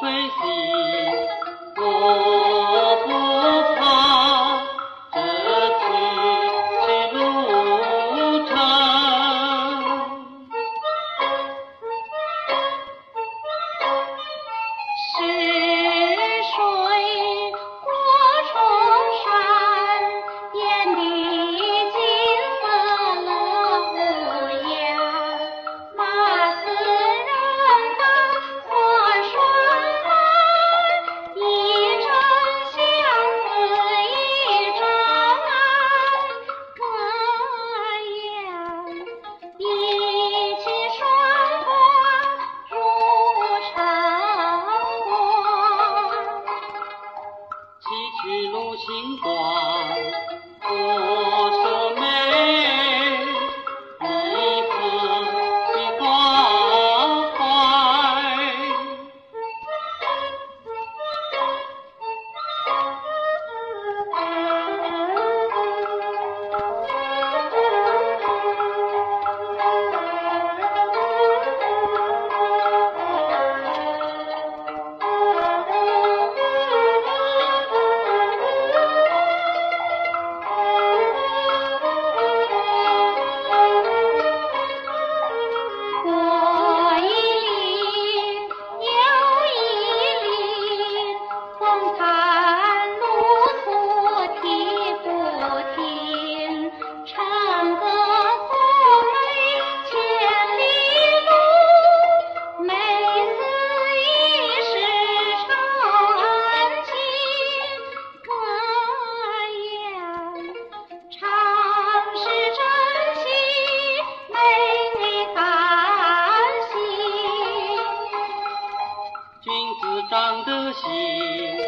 手飞。崎岖路行短，心。